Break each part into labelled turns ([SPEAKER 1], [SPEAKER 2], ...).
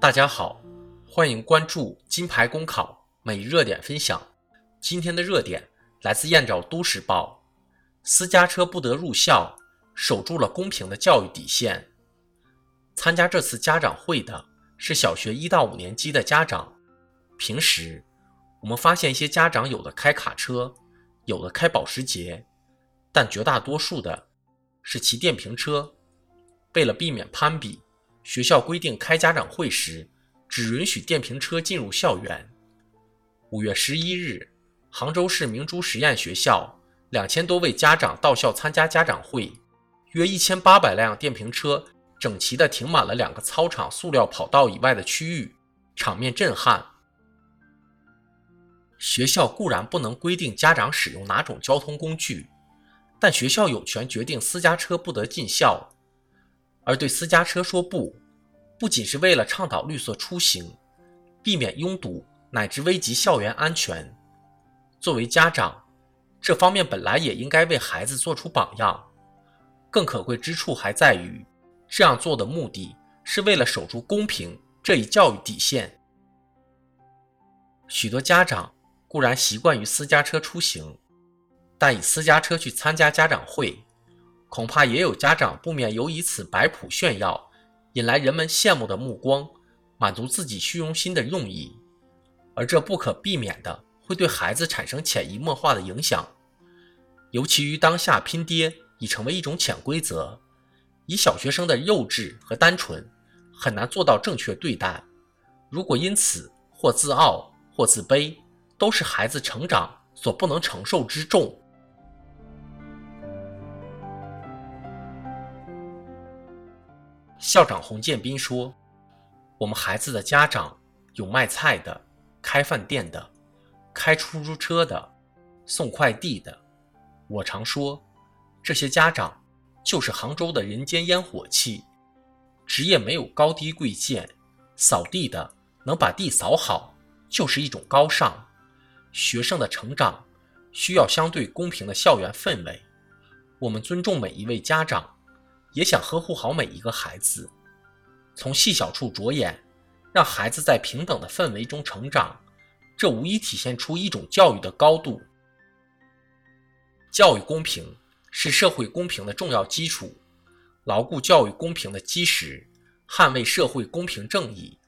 [SPEAKER 1] 大家好，欢迎关注金牌公考每日热点分享。今天的热点来自燕赵都市报：私家车不得入校，守住了公平的教育底线。参加这次家长会的是小学一到五年级的家长。平时我们发现一些家长有的开卡车，有的开保时捷，但绝大多数的是骑电瓶车。为了避免攀比。学校规定，开家长会时只允许电瓶车进入校园。五月十一日，杭州市明珠实验学校两千多位家长到校参加家长会，约一千八百辆电瓶车整齐地停满了两个操场塑料跑道以外的区域，场面震撼。学校固然不能规定家长使用哪种交通工具，但学校有权决定私家车不得进校。而对私家车说不，不仅是为了倡导绿色出行，避免拥堵乃至危及校园安全。作为家长，这方面本来也应该为孩子做出榜样。更可贵之处还在于，这样做的目的是为了守住公平这一教育底线。许多家长固然习惯于私家车出行，但以私家车去参加家长会。恐怕也有家长不免有以此摆谱炫耀，引来人们羡慕的目光，满足自己虚荣心的用意，而这不可避免的会对孩子产生潜移默化的影响。尤其于当下拼爹已成为一种潜规则，以小学生的幼稚和单纯，很难做到正确对待。如果因此或自傲或自卑，都是孩子成长所不能承受之重。校长洪建斌说：“我们孩子的家长有卖菜的、开饭店的、开出租车的、送快递的。我常说，这些家长就是杭州的人间烟火气。职业没有高低贵贱，扫地的能把地扫好，就是一种高尚。学生的成长需要相对公平的校园氛围。我们尊重每一位家长。”也想呵护好每一个孩子，从细小处着眼，让孩子在平等的氛围中成长，这无疑体现出一种教育的高度。教育公平是社会公平的重要基础，牢固教育公平的基石，捍卫社会公平正义。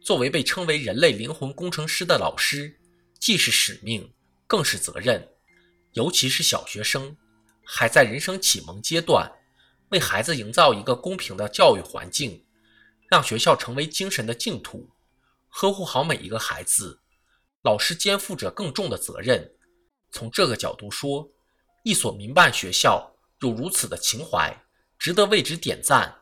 [SPEAKER 1] 作为被称为人类灵魂工程师的老师，既是使命，更是责任。尤其是小学生，还在人生启蒙阶段。为孩子营造一个公平的教育环境，让学校成为精神的净土，呵护好每一个孩子，老师肩负着更重的责任。从这个角度说，一所民办学校有如此的情怀，值得为之点赞。